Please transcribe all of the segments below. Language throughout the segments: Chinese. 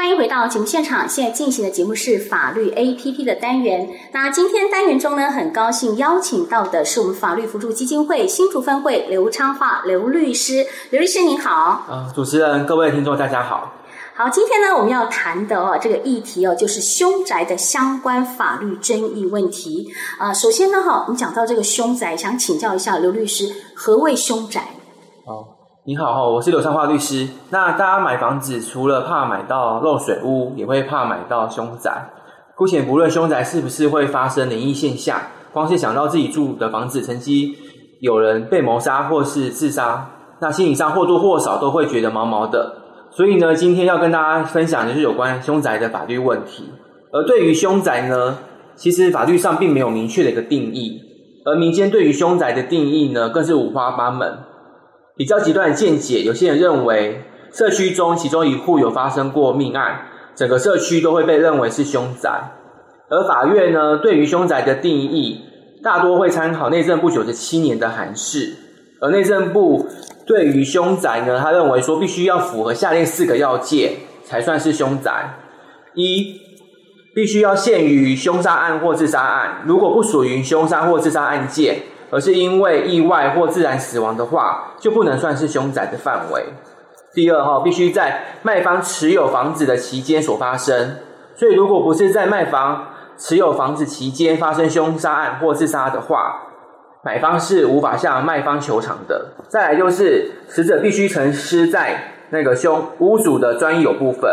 欢迎回到节目现场，现在进行的节目是法律 APP 的单元。那今天单元中呢，很高兴邀请到的是我们法律扶助基金会新竹分会刘昌化刘律师。刘律师您好。啊，主持人，各位听众，大家好。好，今天呢，我们要谈的哦，这个议题哦，就是凶宅的相关法律争议问题。啊，首先呢，哈，我们讲到这个凶宅，想请教一下刘律师，何谓凶宅？哦。你好，我是刘昌华律师。那大家买房子除了怕买到漏水屋，也会怕买到凶宅。姑且不论凶宅是不是会发生灵异现象，光是想到自己住的房子曾经有人被谋杀或是自杀，那心理上或多或少都会觉得毛毛的。所以呢，今天要跟大家分享的是有关凶宅的法律问题。而对于凶宅呢，其实法律上并没有明确的一个定义，而民间对于凶宅的定义呢，更是五花八门。比较极端的见解，有些人认为社区中其中一户有发生过命案，整个社区都会被认为是凶宅。而法院呢，对于凶宅的定义，大多会参考内政部九十七年的函释。而内政部对于凶宅呢，他认为说必须要符合下列四个要件才算是凶宅：一，必须要限于凶杀案或自杀案，如果不属于凶杀或自杀案件。而是因为意外或自然死亡的话，就不能算是凶宅的范围。第二哈，必须在卖方持有房子的期间所发生。所以，如果不是在卖方持有房子期间发生凶杀案或自杀的话，买方是无法向卖方求偿的。再来就是，死者必须陈尸在那个凶屋主的专有部分。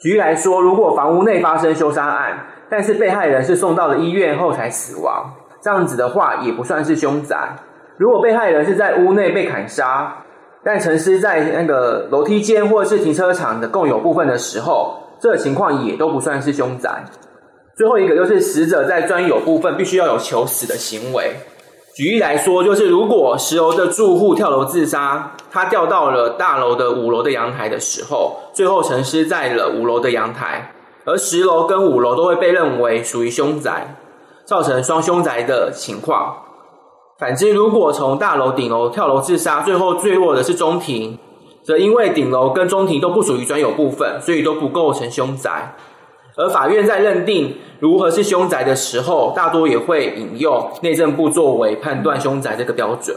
举例来说，如果房屋内发生凶杀案，但是被害人是送到了医院后才死亡。这样子的话也不算是凶宅。如果被害人是在屋内被砍杀，但陈尸在那个楼梯间或者是停车场的共有部分的时候，这个情况也都不算是凶宅。最后一个就是死者在专有部分必须要有求死的行为。举例来说，就是如果十楼的住户跳楼自杀，他掉到了大楼的五楼的阳台的时候，最后陈尸在了五楼的阳台，而十楼跟五楼都会被认为属于凶宅。造成双凶宅的情况。反之，如果从大楼顶楼跳楼自杀，最后坠落的是中庭，则因为顶楼跟中庭都不属于专有部分，所以都不构成凶宅。而法院在认定如何是凶宅的时候，大多也会引用内政部作为判断凶宅这个标准。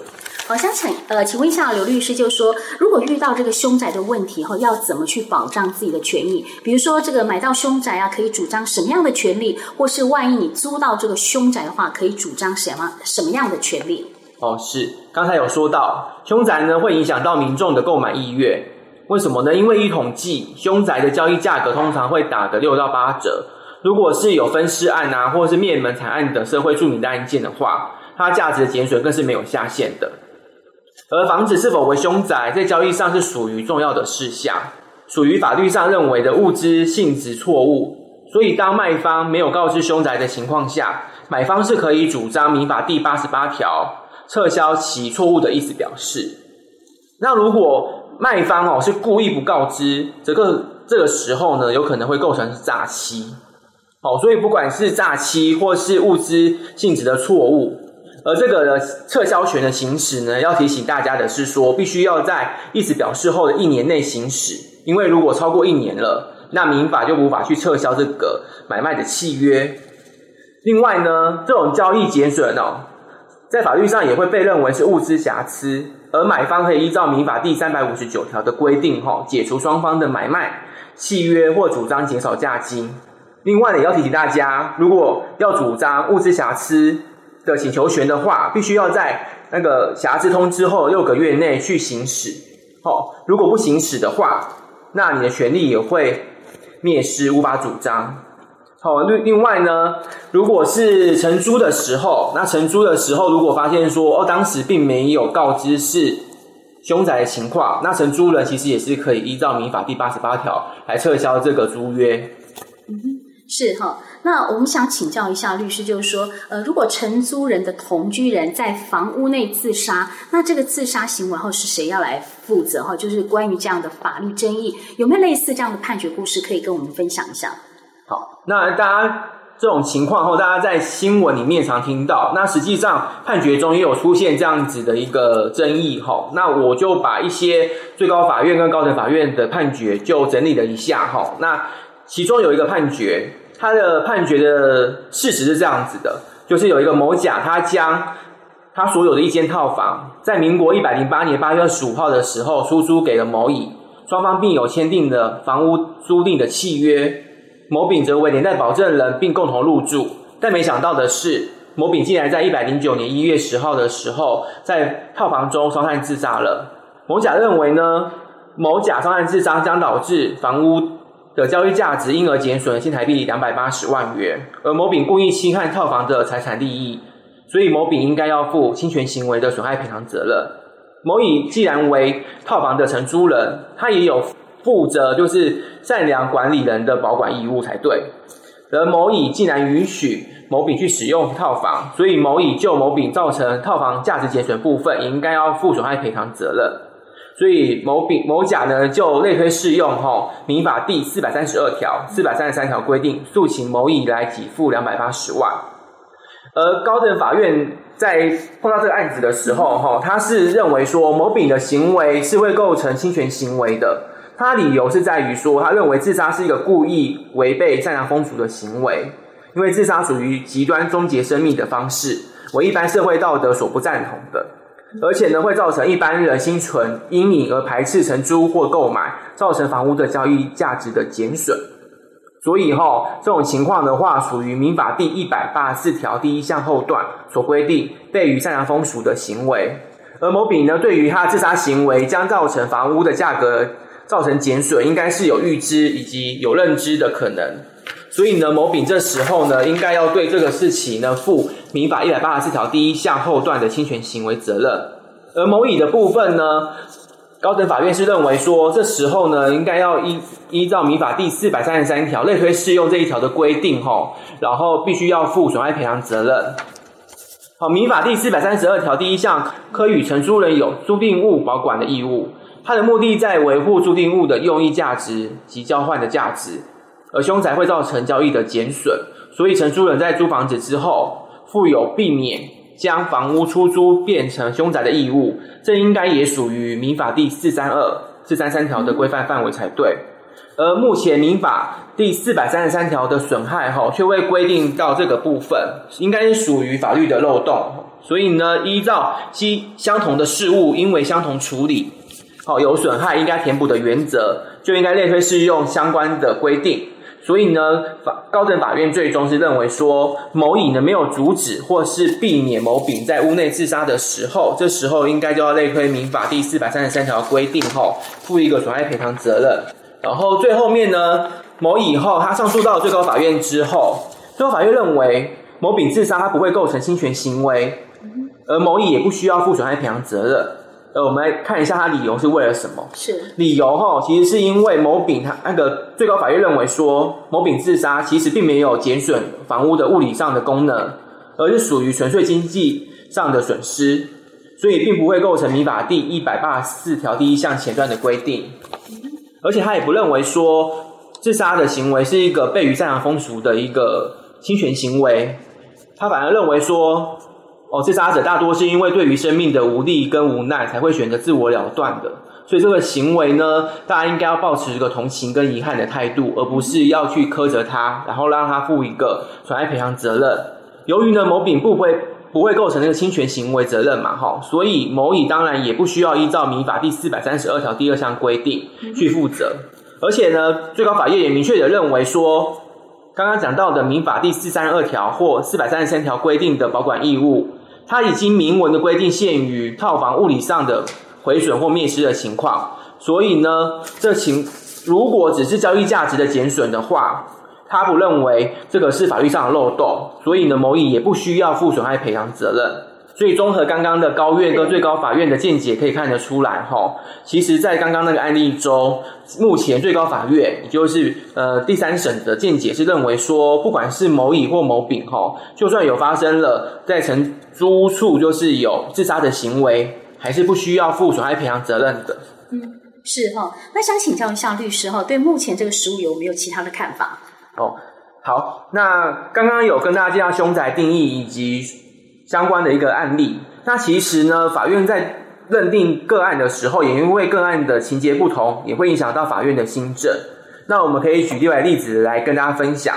我，想请呃，请问一下刘律师，就是说，如果遇到这个凶宅的问题后，要怎么去保障自己的权益？比如说，这个买到凶宅啊，可以主张什么样的权利？或是万一你租到这个凶宅的话，可以主张什么什么样的权利？哦，是，刚才有说到，凶宅呢会影响到民众的购买意愿。为什么呢？因为一统计，凶宅的交易价格通常会打个六到八折。如果是有分尸案啊，或者是灭门惨案等社会著名的案件的话，它价值的减损更是没有下限的。而房子是否为凶宅，在交易上是属于重要的事项，属于法律上认为的物质性质错误。所以，当卖方没有告知凶宅的情况下，买方是可以主张民法第八十八条撤销其错误的意思表示。那如果卖方哦是故意不告知，这个这个时候呢，有可能会构成诈欺。好，所以不管是诈欺或是物质性质的错误。而这个的撤销权的行使呢，要提醒大家的是说，必须要在意思表示后的一年内行使，因为如果超过一年了，那民法就无法去撤销这个买卖的契约。另外呢，这种交易减损哦，在法律上也会被认为是物之瑕疵，而买方可以依照民法第三百五十九条的规定，哈，解除双方的买卖契约或主张减少价金。另外呢，也要提醒大家，如果要主张物之瑕疵。的请求权的话，必须要在那个瑕疵通知后六个月内去行使。好，如果不行使的话，那你的权利也会灭失，无法主张。好，另另外呢，如果是承租的时候，那承租的时候如果发现说哦，当时并没有告知是凶宅的情况，那承租人其实也是可以依照民法第八十八条来撤销这个租约。嗯哼，是哈。那我们想请教一下律师，就是说，呃，如果承租人的同居人在房屋内自杀，那这个自杀行为后是谁要来负责？哈，就是关于这样的法律争议，有没有类似这样的判决故事可以跟我们分享一下？好，那大家这种情况后，大家在新闻里面常听到。那实际上判决中也有出现这样子的一个争议哈。那我就把一些最高法院跟高等法院的判决就整理了一下哈。那其中有一个判决，他的判决的事实是这样子的，就是有一个某甲，他将他所有的一间套房，在民国一百零八年八月二十五号的时候出租给了某乙，双方并有签订的房屋租赁的契约。某丙则为连带保证人，并共同入住，但没想到的是，某丙竟然在一百零九年一月十号的时候，在套房中烧炭自杀了。某甲认为呢，某甲烧炭自杀将导致房屋的交易价值因而减损新台币两百八十万元，而某丙故意侵害套房的财产利益，所以某丙应该要负侵权行为的损害赔偿责任。某乙既然为套房的承租人，他也有。负责就是善良管理人的保管义务才对，而某乙既然允许某丙去使用套房，所以某乙就某丙造成套房价值减损部分，也应该要负损害赔偿责任。所以某丙某甲呢，就类推适用哈民法第四百三十二条、四百三十三条规定，诉请某乙来给付两百八十万。而高等法院在碰到这个案子的时候，哈，他是认为说某丙的行为是会构成侵权行为的。他理由是在于说，他认为自杀是一个故意违背善良风俗的行为，因为自杀属于极端终结生命的方式，为一般社会道德所不赞同的，而且呢会造成一般人心存阴影而排斥承租或购买，造成房屋的交易价值的减损。所以哈，这种情况的话，属于民法第一百八十四条第一项后段所规定悖于善良风俗的行为。而某丙呢，对于他自杀行为将造成房屋的价格。造成减损，应该是有预知以及有认知的可能，所以呢，某丙这时候呢，应该要对这个事情呢负民法一百八十四条第一项后段的侵权行为责任。而某乙的部分呢，高等法院是认为说，这时候呢，应该要依依照民法第四百三十三条类推适用这一条的规定，吼，然后必须要负损害赔偿责任。好，民法第四百三十二条第一项，可与承租人有租赁物保管的义务。它的目的在维护租赁物的用益价值及交换的价值，而凶宅会造成交易的减损，所以承租人在租房子之后，负有避免将房屋出租变成凶宅的义务，这应该也属于民法第四三二、四三三条的规范范围才对。而目前民法第四百三十三条的损害哈，却未规定到这个部分，应该是属于法律的漏洞，所以呢，依照其相同的事物因为相同处理。好，有损害应该填补的原则，就应该类推适用相关的规定。所以呢，法高等法院最终是认为说，某乙呢没有阻止或是避免某丙在屋内自杀的时候，这时候应该就要类推民法第四百三十三条规定后，负一个损害赔偿责任。然后最后面呢，某乙后他上诉到最高法院之后，最高法院认为某丙自杀他不会构成侵权行为，而某乙也不需要负损害赔偿责任。呃，我们来看一下他理由是为了什么？是理由哈，其实是因为某丙他那个最高法院认为说，某丙自杀其实并没有减损房屋的物理上的功能，而是属于纯粹经济上的损失，所以并不会构成民法第一百八十四条第一项前段的规定。而且他也不认为说自杀的行为是一个悖于善良风俗的一个侵权行为，他反而认为说。哦，自杀者大多是因为对于生命的无力跟无奈，才会选择自我了断的。所以这个行为呢，大家应该要抱持一个同情跟遗憾的态度，而不是要去苛责他，然后让他负一个损害赔偿责任。由于呢，某丙不会不会构成那个侵权行为责任嘛，哈，所以某乙当然也不需要依照民法第四百三十二条第二项规定去负责。而且呢，最高法院也明确的认为说，刚刚讲到的民法第四三二条或四百三十三条规定的保管义务。它已经明文的规定限于套房物理上的毁损或灭失的情况，所以呢，这情如果只是交易价值的减损的话，他不认为这个是法律上的漏洞，所以呢，某乙也不需要负损害赔偿责任。所以综合刚刚的高院跟最高法院的见解，可以看得出来，哈，其实，在刚刚那个案例中，目前最高法院也就是呃第三审的见解是认为说，不管是某乙或某丙，哈，就算有发生了在承租处就是有自杀的行为，还是不需要负损害赔偿责任的。嗯，是哈。那想请教一下律师哈，对目前这个实务有没有其他的看法？哦。好，那刚刚有跟大家介绍凶宅定义以及相关的一个案例。那其实呢，法院在认定个案的时候，也因为个案的情节不同，也会影响到法院的新政。那我们可以举另外例子来跟大家分享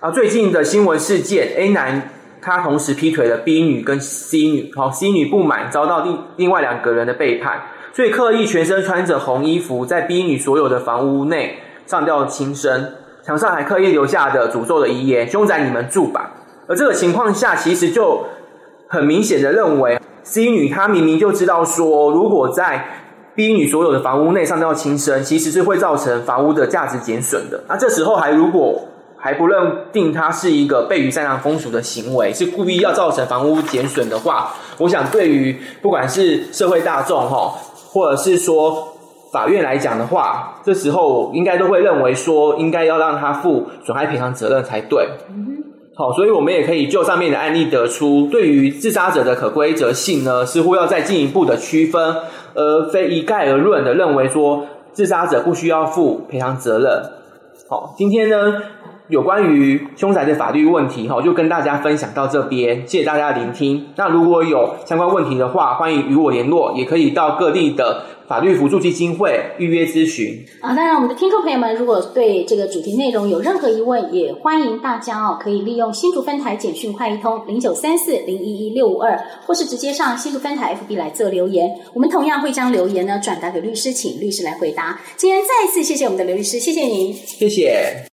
啊。最近的新闻事件，A 男他同时劈腿了 B 女跟 C 女，好，C 女不满，遭到另另外两个人的背叛，所以刻意全身穿着红衣服，在 B 女所有的房屋内上吊轻生。墙上还刻意留下的诅咒的遗言：“凶宅你们住吧。”而这个情况下，其实就很明显的认为，C 女她明明就知道说，如果在 B 女所有的房屋内上吊轻生，其实是会造成房屋的价值减损的。那这时候还如果还不认定它是一个悖于善良风俗的行为，是故意要造成房屋减损的话，我想对于不管是社会大众哈，或者是说。法院来讲的话，这时候应该都会认为说，应该要让他负损害赔偿责任才对。好，所以我们也可以就上面的案例得出，对于自杀者的可归责性呢，似乎要再进一步的区分，而非一概而论的认为说，自杀者不需要负赔偿责任。好，今天呢，有关于凶宅的法律问题，哈，就跟大家分享到这边，谢谢大家的聆听。那如果有相关问题的话，欢迎与我联络，也可以到各地的。法律辅助基金会预约咨询啊！当然，我们的听众朋友们，如果对这个主题内容有任何疑问，也欢迎大家哦，可以利用新竹分台简讯快易通零九三四零一一六五二，或是直接上新竹分台 FB 来做留言。我们同样会将留言呢转达给律师，请律师来回答。今天再一次谢谢我们的刘律师，谢谢您，谢谢。